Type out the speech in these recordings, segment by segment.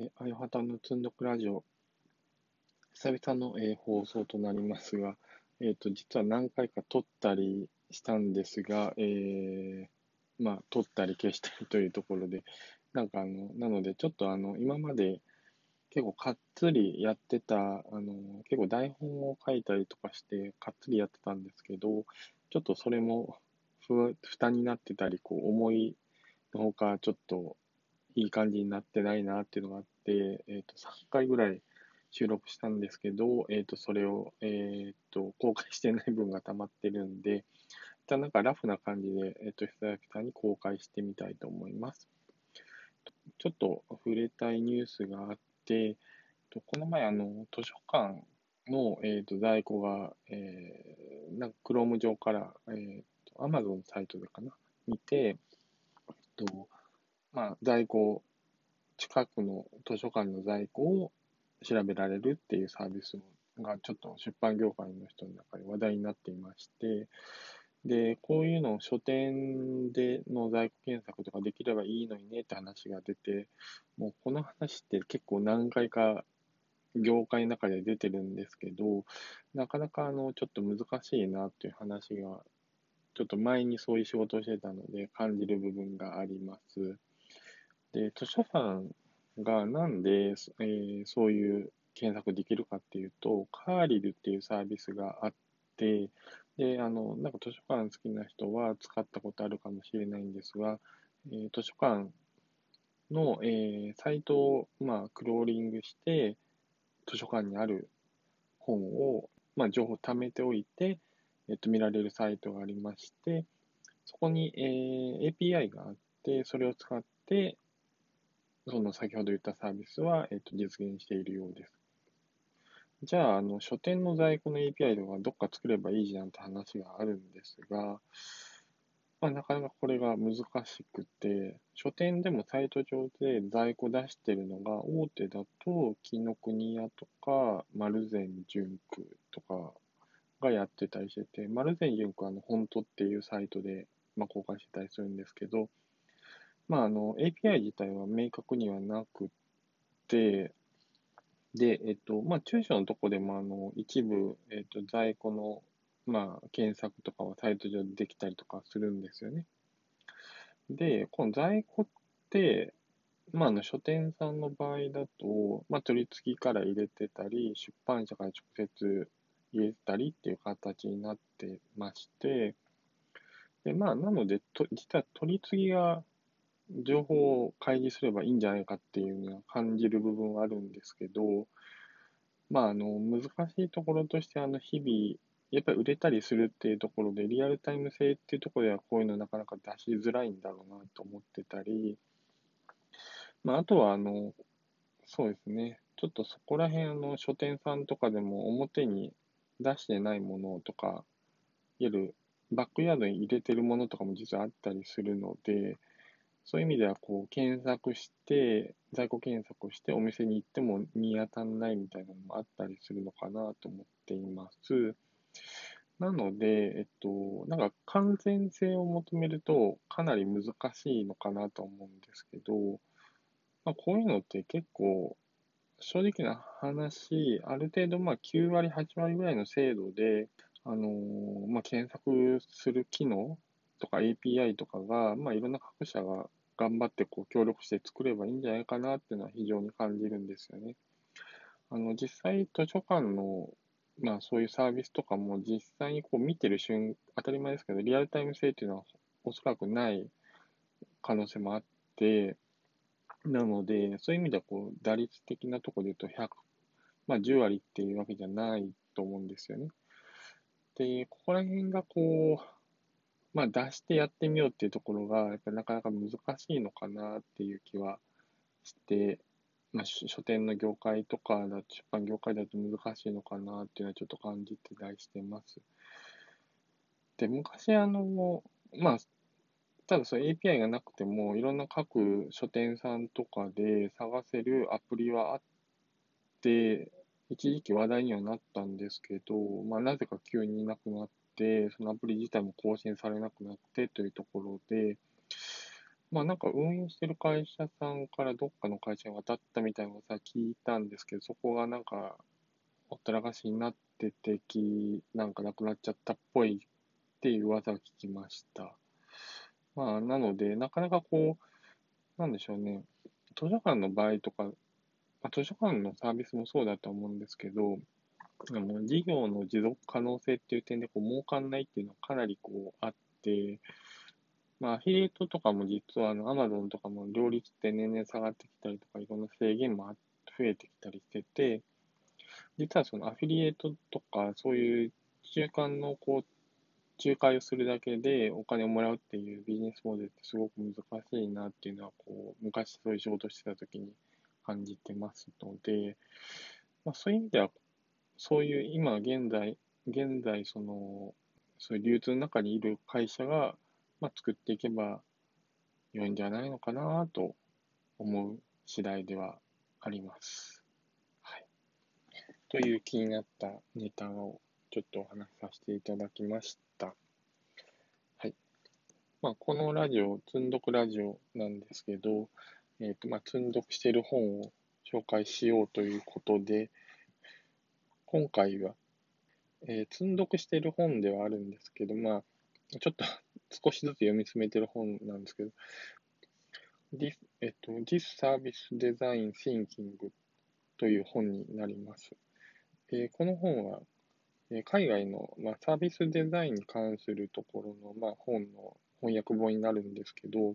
えー、あやはたのつんどくラジオ、久々の、えー、放送となりますが、えっ、ー、と、実は何回か撮ったりしたんですが、えー、まあ、撮ったり消したりというところで、なんかあの、なので、ちょっとあの、今まで結構かっつりやってた、あの、結構台本を書いたりとかして、かっつりやってたんですけど、ちょっとそれもふ負担になってたり、こう、思いのほか、ちょっといい感じになってないなっていうのがあって、えっ、ー、と、3回ぐらい収録したんですけど、えっ、ー、と、それを、えっ、と、公開してない分が溜まってるんで、一旦なんかラフな感じで、えっ、と、久々に公開してみたいと思います。ちょっと触れたいニュースがあって、この前、あの、図書館の、えーと、在庫が、えー、なんか Chrome 上から、えーと、Amazon サイトでかな、見て、えっと、まあ、在庫、近くの図書館の在庫を調べられるっていうサービスがちょっと出版業界の人の中で話題になっていまして、で、こういうのを書店での在庫検索とかできればいいのにねって話が出て、もうこの話って結構何回か業界の中で出てるんですけど、なかなかあのちょっと難しいなっていう話が、ちょっと前にそういう仕事をしてたので感じる部分があります。で、図書館がなんで、えー、そういう検索できるかっていうと、カーリルっていうサービスがあって、で、あの、なんか図書館好きな人は使ったことあるかもしれないんですが、えー、図書館の、えー、サイトを、まあ、クローリングして、図書館にある本を、まあ、情報を貯めておいて、えっ、と、見られるサイトがありまして、そこに、えー、API があって、それを使って、その先ほど言ったサービスは、えっと、実現しているようです。じゃあ、あの、書店の在庫の API とかどっか作ればいいじゃんって話があるんですが、まあ、なかなかこれが難しくて、書店でもサイト上で在庫出してるのが、大手だと、紀ノ国屋とか、丸善純区とかがやってたりしてて、丸善純区はあの、本当っていうサイトで、まあ、公開してたりするんですけど、まあ、あの、API 自体は明確にはなくて、で、えっと、まあ、中小のとこでも、あの、一部、えっと、在庫の、まあ、検索とかはサイト上でできたりとかするんですよね。で、この在庫って、まあ、あの、書店さんの場合だと、まあ、取り次ぎから入れてたり、出版社から直接入れてたりっていう形になってまして、で、まあ、なので、と実は取り次ぎが情報を開示すればいいんじゃないかっていうのは感じる部分はあるんですけど、まあ、あの、難しいところとして、あの、日々、やっぱり売れたりするっていうところで、リアルタイム性っていうところでは、こういうのなかなか出しづらいんだろうなと思ってたり、まあ、あとは、あの、そうですね、ちょっとそこら辺、あの、書店さんとかでも表に出してないものとか、いわゆるバックヤードに入れてるものとかも実はあったりするので、そういう意味では、こう、検索して、在庫検索をしてお店に行っても見当たらないみたいなのもあったりするのかなと思っています。なので、えっと、なんか完全性を求めるとかなり難しいのかなと思うんですけど、まあ、こういうのって結構、正直な話、ある程度まあ9割、8割ぐらいの精度で、あのー、まあ、検索する機能とか API とかが、まあ、いろんな各社が頑張ってこう協力して作ればいいんじゃないかなっていうのは非常に感じるんですよね。あの、実際図書館の、まあそういうサービスとかも実際にこう見てる瞬、当たり前ですけど、リアルタイム性っていうのはおそらくない可能性もあって、なので、そういう意味ではこう、打率的なところで言うと100、まあ10割っていうわけじゃないと思うんですよね。で、ここら辺がこう、まあ、出してやってみようっていうところが、やっぱりなかなか難しいのかなっていう気はして、まあ、書店の業界とかだと、出版業界だと難しいのかなっていうのはちょっと感じてたりしてます。で、昔あの、まあ、ただその API がなくても、いろんな各書店さんとかで探せるアプリはあって、一時期話題にはなったんですけど、まあ、なぜか急になくなって、そのアプリ自体も更新されなくなってというところで、まあなんか運営してる会社さんからどっかの会社に渡ったみたいなことは聞いたんですけど、そこがなんか、ほったらかしになっててき、なんかなくなっちゃったっぽいっていう噂を聞きました。まあなので、なかなかこう、なんでしょうね、図書館の場合とか、まあ、図書館のサービスもそうだと思うんですけど、も事業の持続可能性っていう点でこう儲かんないっていうのはかなりこうあって、まあ、アフィリエイトとかも実はあの、アマゾンとかも両立って年々下がってきたりとか、いろんな制限も増えてきたりしてて、実はそのアフィリエイトとか、そういう中間のこう、仲介をするだけでお金をもらうっていうビジネスモデルってすごく難しいなっていうのは、こう、昔そういう仕事してた時に感じてますので、まあ、そういう意味では、そういう今現在、現在その、そういう流通の中にいる会社が、まあ、作っていけば良いんじゃないのかなと思う次第ではあります。はい。という気になったネタをちょっとお話しさせていただきました。はい。まあ、このラジオ、積んどくラジオなんですけど、えっ、ー、と、まあ、積んどくしている本を紹介しようということで、今回は、えー、積んどくしている本ではあるんですけど、まあ、ちょっと 少しずつ読み進めている本なんですけど、This, えっと、This Service Design Thinking という本になります。えー、この本は、えー、海外の、まあ、サービスデザインに関するところの、まあ、本の翻訳本になるんですけど、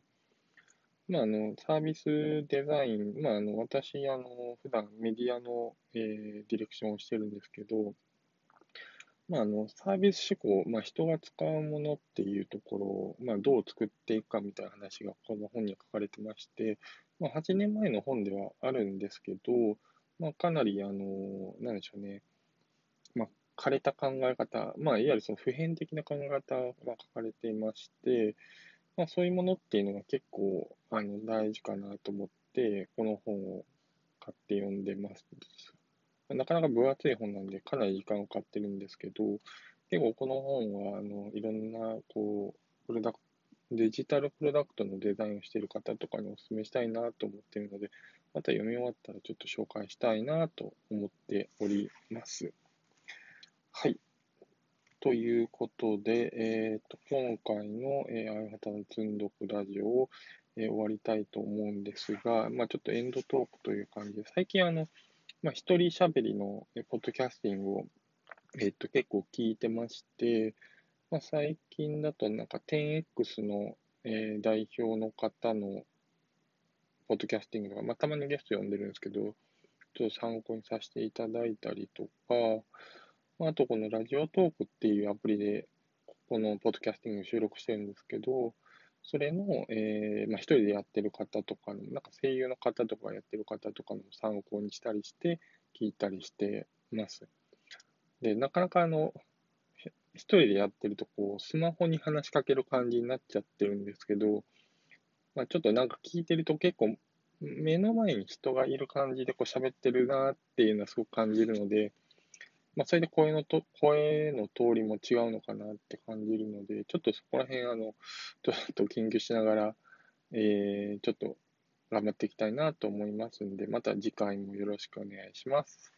まあ、あのサービスデザイン、まあ、あの私あの、普段メディアの、えー、ディレクションをしてるんですけど、まあ、あのサービス思考、まあ、人が使うものっていうところを、まあ、どう作っていくかみたいな話がこの本に書かれてまして、まあ、8年前の本ではあるんですけど、まあ、かなり、あの、なんでしょうね、まあ、枯れた考え方、まあ、いわゆるその普遍的な考え方が書かれていまして、まあ、そういうものっていうのが結構あの大事かなと思って、この本を買って読んでます。なかなか分厚い本なんで、かなり時間をかってるんですけど、結構この本は、あの、いろんな、こう、プロダクデジタルプロダクトのデザインをしている方とかにお勧めしたいなと思っているので、また読み終わったらちょっと紹介したいなと思っております。はい。ということで、え、ー、と、今回の、えー、あやはたの積んどくラジオを、えー、終わりたいと思うんですが、まあちょっとエンドトークという感じで、最近あの、まあ、一人喋りのえポッドキャスティングを、えっと、結構聞いてまして、まあ、最近だとなんか 10X の、えー、代表の方のポッドキャスティングとか、まあ、たまにゲスト呼んでるんですけど、ちょっと参考にさせていただいたりとか、あとこのラジオトークっていうアプリで、このポッドキャスティング収録してるんですけど、それの、えー、まあ、一人でやってる方とかの、なんか声優の方とかやってる方とかの参考にしたりして、聞いたりしてます。で、なかなかあの、一人でやってると、こう、スマホに話しかける感じになっちゃってるんですけど、まあ、ちょっとなんか聞いてると結構、目の前に人がいる感じでこう喋ってるなっていうのはすごく感じるので、まあ、それで声のと、声の通りも違うのかなって感じるので、ちょっとそこら辺、あの、ちょっと研究しながら、えー、ちょっと頑張っていきたいなと思いますんで、また次回もよろしくお願いします。